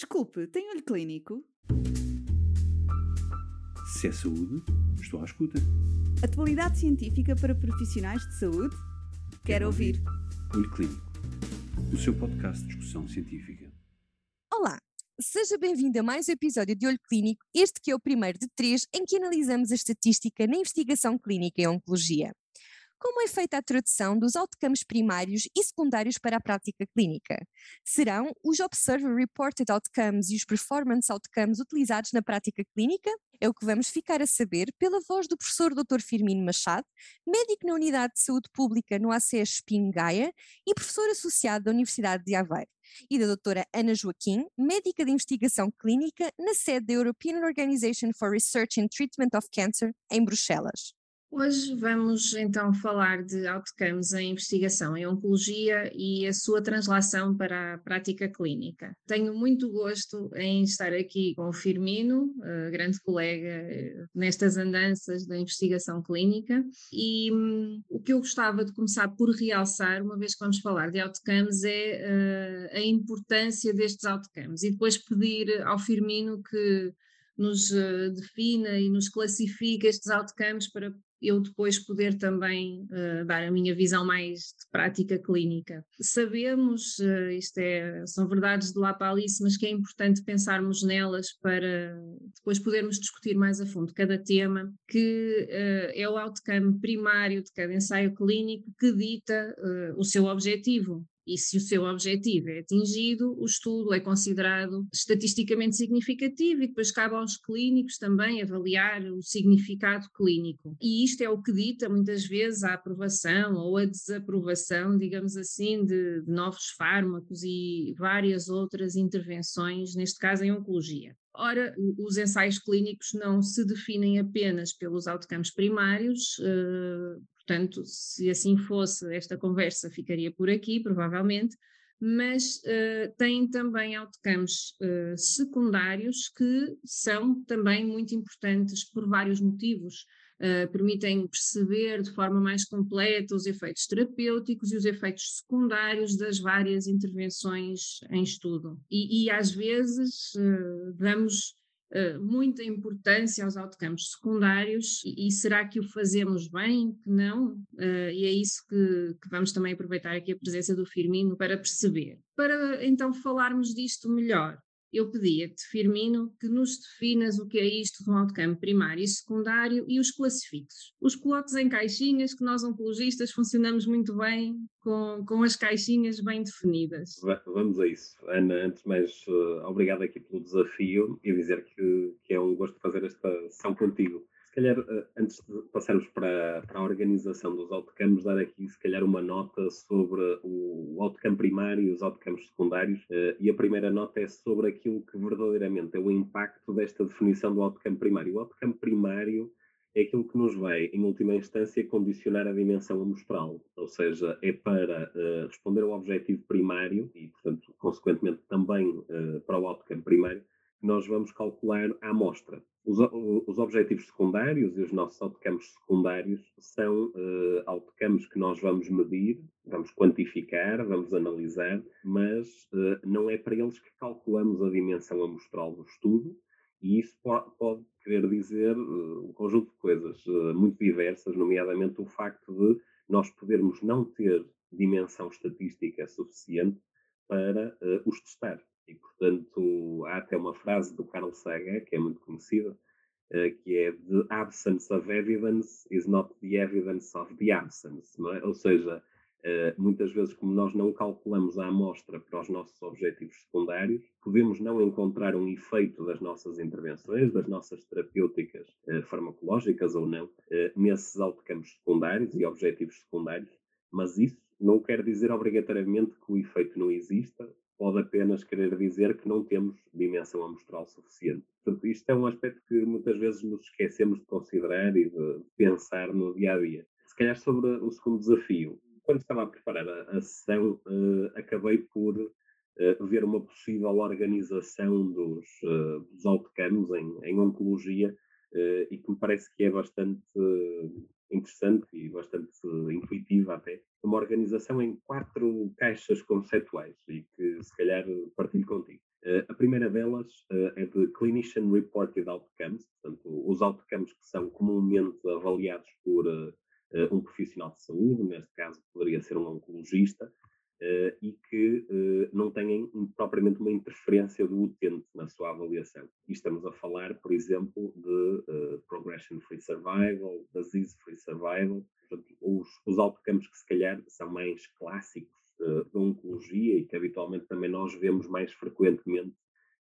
Desculpe, tem olho clínico? Se é saúde, estou à escuta. Atualidade científica para profissionais de saúde? Quero, Quero ouvir. Olho Clínico, o seu podcast de discussão científica. Olá, seja bem-vindo a mais um episódio de Olho Clínico, este que é o primeiro de três em que analisamos a estatística na investigação clínica em oncologia. Como é feita a tradução dos outcomes primários e secundários para a prática clínica? Serão os Observer Reported Outcomes e os Performance Outcomes utilizados na prática clínica? É o que vamos ficar a saber pela voz do professor Dr. Firmino Machado, médico na Unidade de Saúde Pública no ACS Espinho Gaia e professor associado da Universidade de Aveiro e da doutora Ana Joaquim, médica de investigação clínica na sede da European Organization for Research and Treatment of Cancer, em Bruxelas. Hoje vamos então falar de outcomes em investigação em oncologia e a sua translação para a prática clínica. Tenho muito gosto em estar aqui com o Firmino, grande colega uh, nestas andanças da investigação clínica, e um, o que eu gostava de começar por realçar, uma vez que vamos falar de outcomes, é uh, a importância destes outcomes e depois pedir ao Firmino que nos defina e nos classifique estes outcomes para eu depois poder também uh, dar a minha visão mais de prática clínica. Sabemos, uh, isto é, são verdades de lá para Alice, mas que é importante pensarmos nelas para depois podermos discutir mais a fundo cada tema, que uh, é o outcome primário de cada ensaio clínico que dita o seu objetivo. E se o seu objetivo é atingido, o estudo é considerado estatisticamente significativo e depois cabe aos clínicos também avaliar o significado clínico. E isto é o que dita muitas vezes a aprovação ou a desaprovação, digamos assim, de, de novos fármacos e várias outras intervenções, neste caso em oncologia. Ora, os ensaios clínicos não se definem apenas pelos outcomes primários, uh, portanto, se assim fosse, esta conversa ficaria por aqui, provavelmente, mas uh, têm também outcomes uh, secundários que são também muito importantes por vários motivos. Uh, permitem perceber de forma mais completa os efeitos terapêuticos e os efeitos secundários das várias intervenções em estudo. E, e às vezes uh, damos uh, muita importância aos outcomes secundários e, e, será que o fazemos bem? Que não? e é isso que, que vamos também aproveitar aqui a presença do Firmino para perceber. Para então falarmos disto melhor, eu pedia-te, Firmino, que nos definas o que é isto de um outcome primário e secundário e os classifiques. Os coloques em caixinhas, que nós oncologistas funcionamos muito bem com, com as caixinhas bem definidas. Vamos a isso. Ana, antes de mais, uh, obrigado aqui pelo desafio e dizer que, que é um gosto fazer esta sessão contigo se calhar, eh, antes de passarmos para, para a organização dos outcomes, dar aqui, se calhar, uma nota sobre o outcome primário e os outcomes secundários. Eh, e a primeira nota é sobre aquilo que verdadeiramente é o impacto desta definição do outcome primário. O outcome primário é aquilo que nos vai, em última instância, condicionar a dimensão amostral, ou seja, é para uh, responder ao objetivo primário e, portanto, consequentemente também para o outcome primário, nós vamos calcular a amostra. Os, os, objetivos secundários e os nossos outcomes secundários são uh, outcomes que nós vamos medir, vamos quantificar, vamos analisar, mas uh, não é para eles que calculamos a dimensão amostral do estudo, e isso pode, querer dizer uh, um conjunto de coisas muito diversas, nomeadamente o facto de nós podermos não ter dimensão estatística suficiente para os testar. E, portanto, há até uma frase do Carl Sagan, que é muito conhecida, uh, que é The absence of evidence is not the evidence of the absence, é? Ou seja, uh, muitas vezes, como nós não calculamos a amostra para os nossos objetivos secundários, podemos não encontrar um efeito das nossas intervenções, das nossas terapêuticas uh, farmacológicas ou não, nesses outcomes secundários e objetivos secundários, mas isso não quer dizer obrigatoriamente que o efeito não exista pode apenas querer dizer que não temos dimensão amostral suficiente. Portanto, isto é um aspecto que muitas vezes nos esquecemos de considerar e de pensar no dia a dia. Se calhar sobre o segundo desafio. Quando estava a preparar a, a sessão, uh, acabei por uh, ver uma possível organização dos, uh, dos outcomes em, em oncologia e que me parece que é bastante interessante e bastante intuitiva até, uma organização em quatro caixas conceituais e que se calhar partilho contigo. Uh, a primeira delas uh, é de Clinician Reported Outcomes, portanto, os outcomes que são comumente avaliados por uh, um profissional de saúde, neste caso poderia ser um oncologista, e que não têm propriamente uma interferência do utente na sua avaliação. E estamos a falar, por exemplo, de Progression-Free Survival, Disease-Free Survival, portanto, os, os outcomes que se calhar são mais clássicos da oncologia e que habitualmente também nós vemos mais frequentemente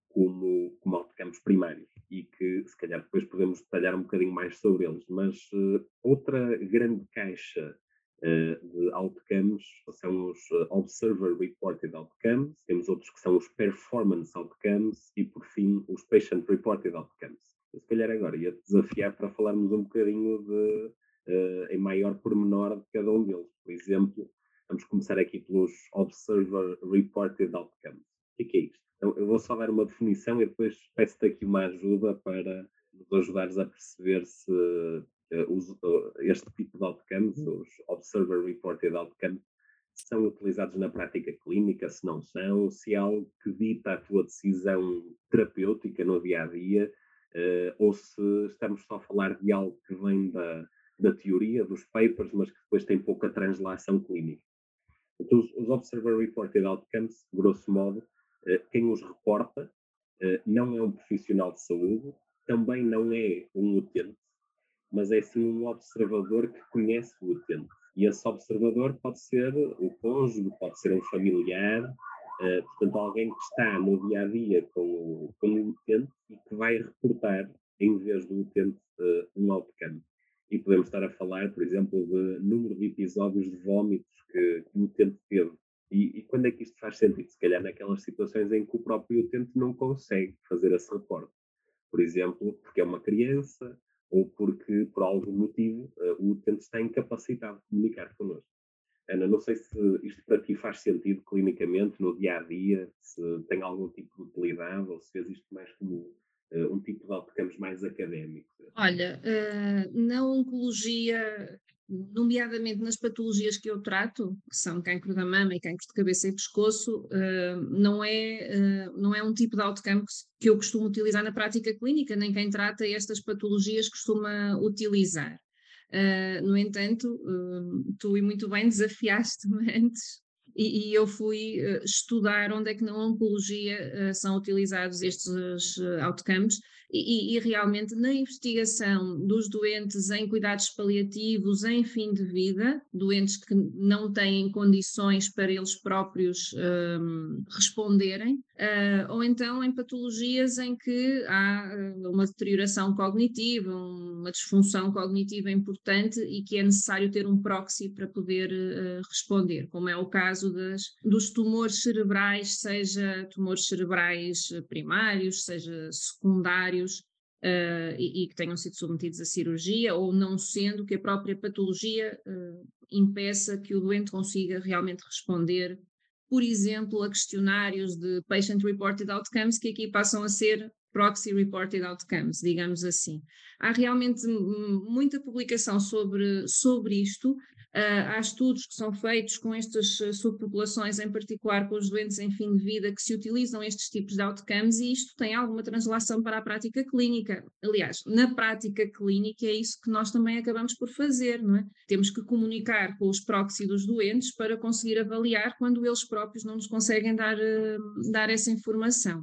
como, como outcomes primários e que se calhar depois podemos detalhar um bocadinho mais sobre eles. Mas uh, outra grande caixa uh, de outcomes são os uh, Observer Reported Outcomes, temos outros que são os Performance Outcomes e por fim os Patient Reported Outcomes. Se calhar agora ia desafiar para falarmos um bocadinho de, em maior pormenor de cada um deles. Por exemplo, Vamos começar aqui pelos Observer Reported Outcomes. O que é, isto? Então, eu vou só dar uma definição e depois peço-te aqui uma ajuda para nos ajudares a perceber se uh, uh, este tipo de outcomes, uhum. os Observer Reported Outcomes, são utilizados na prática clínica, se não são, se é algo que dita a tua decisão terapêutica no dia a dia, uh, ou se estamos só a falar de algo que vem da, da teoria, dos papers, mas que depois tem pouca translação clínica. Então, os Observer Reported Outcomes, grosso modo, eh, quem os reporta eh, não é um profissional de saúde, também não é um utente, mas é sim um observador que conhece o utente. E esse observador pode ser o cônjuge, pode ser um familiar, eh, portanto, alguém que está no dia a dia com o, com o utente e que vai reportar, em vez do utente, um outcome e podemos estar a falar, por exemplo, de número de episódios de vômitos que, que o utente teve. E, e, quando é que isto faz sentido? Se calhar naquelas situações em que o próprio utente não consegue fazer esse reporte. Por exemplo, porque é uma criança ou porque, por algum motivo, o utente está incapacitado de comunicar connosco. Ana, não sei se isto para ti faz sentido clinicamente, no dia a dia, se tem algum tipo de utilidade ou se fez isto mais como uh, um tipo de outcomes mais académico? Olha, uh, na oncologia, nomeadamente nas patologias que eu trato, que são cancro da mama e cancro de cabeça e pescoço, uh, não, é, não é um tipo de outcome que eu costumo utilizar na prática clínica, nem quem trata estas patologias costuma utilizar. Uh, no entanto, tu e muito bem desafiaste-me antes e, e eu fui uh, estudar onde é que na oncologia uh, são utilizados estes uh, outcomes. E, e, realmente na investigação dos doentes em cuidados paliativos em fim de vida, doentes que não têm condições para eles próprios um, responderem, uh, ou então em patologias em que há uma deterioração cognitiva, uma disfunção cognitiva importante e que é necessário ter um proxy para poder uh, responder, como é o caso das, dos tumores cerebrais, seja tumores cerebrais primários, seja secundários uh, e, e, que tenham sido submetidos a cirurgia, ou não sendo que a própria patologia impeça que o doente consiga realmente responder, por exemplo, a questionários de Patient Reported Outcomes, que aqui passam a ser Proxy Reported Outcomes, digamos assim. Há realmente muita publicação sobre, sobre isto, Uh, há estudos que são feitos com estas uh, subpopulações, em particular com os doentes em fim de vida, que se utilizam estes tipos de outcomes e isto tem alguma translação para a prática clínica. Aliás, na prática clínica é isso que nós também acabamos por fazer, não é? Temos que comunicar com os proxy dos doentes para conseguir avaliar quando eles próprios não nos conseguem dar, uh, dar essa informação.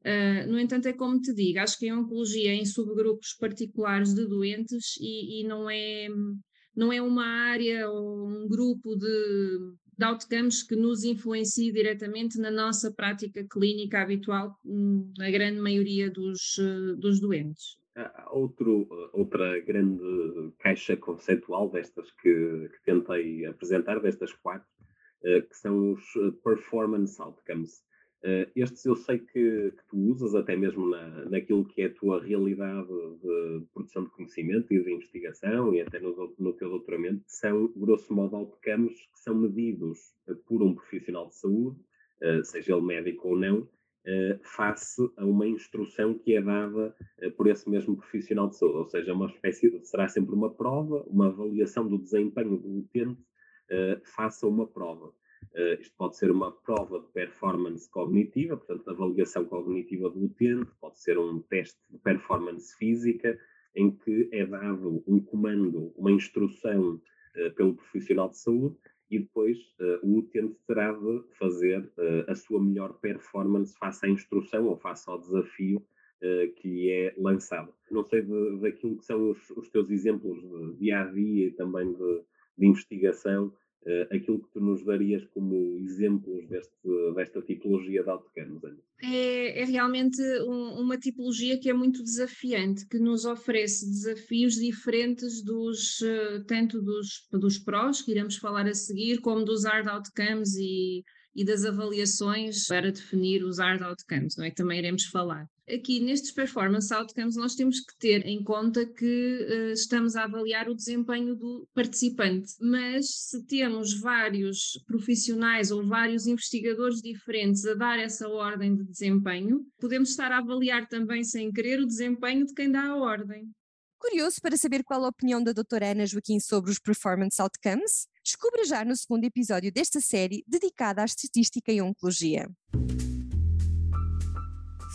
Uh, no entanto, é como te digo, acho que a oncologia em subgrupos particulares de doentes e, e não é não é uma área ou um grupo de, de outcomes que nos influencie diretamente na nossa prática clínica habitual, hum, na grande maioria dos, dos doentes. Outro, outra grande caixa conceitual destas que, que tentei apresentar, destas quatro, eh, que são os performance outcomes. Uh, estes eu sei que, que, tu usas até mesmo na, naquilo que é a tua realidade de produção de conhecimento e de investigação e até no, no teu doutoramento, são, grosso modo, outcomes que são medidos uh, por um profissional de saúde, uh, seja ele médico ou não, face a uma instrução que é dada por esse mesmo profissional de saúde, ou seja, uma espécie, será sempre uma prova, uma avaliação do desempenho do utente face a uma prova. Uh, isto pode ser uma prova de performance cognitiva, portanto, avaliação cognitiva do utente, pode ser um teste de performance física, em que é dado um comando, uma instrução uh, pelo profissional de saúde e depois uh, o utente terá de fazer a sua melhor performance face à instrução ou face ao desafio que lhe é lançado. Não sei de, daquilo que são os, os teus exemplos de dia a dia e também de, de investigação, aquilo que tu nos darias como exemplos deste, desta tipologia de outcomes, é, é realmente um, uma tipologia que é muito desafiante, que nos oferece desafios diferentes dos, uh, tanto dos, dos prós, que iremos falar a seguir, como dos hard outcomes e e das avaliações para definir os hard outcomes, não é? Que também iremos falar. Aqui nestes performance outcomes nós temos que ter em conta que uh, estamos a avaliar o desempenho do participante, mas se temos vários profissionais ou vários investigadores diferentes a dar essa ordem de desempenho, podemos estar a avaliar também sem querer o desempenho de quem dá a ordem. Curioso para saber qual a opinião da doutora Ana Joaquim sobre os performance outcomes? Descubra já no segundo episódio desta série dedicada à estatística e oncologia.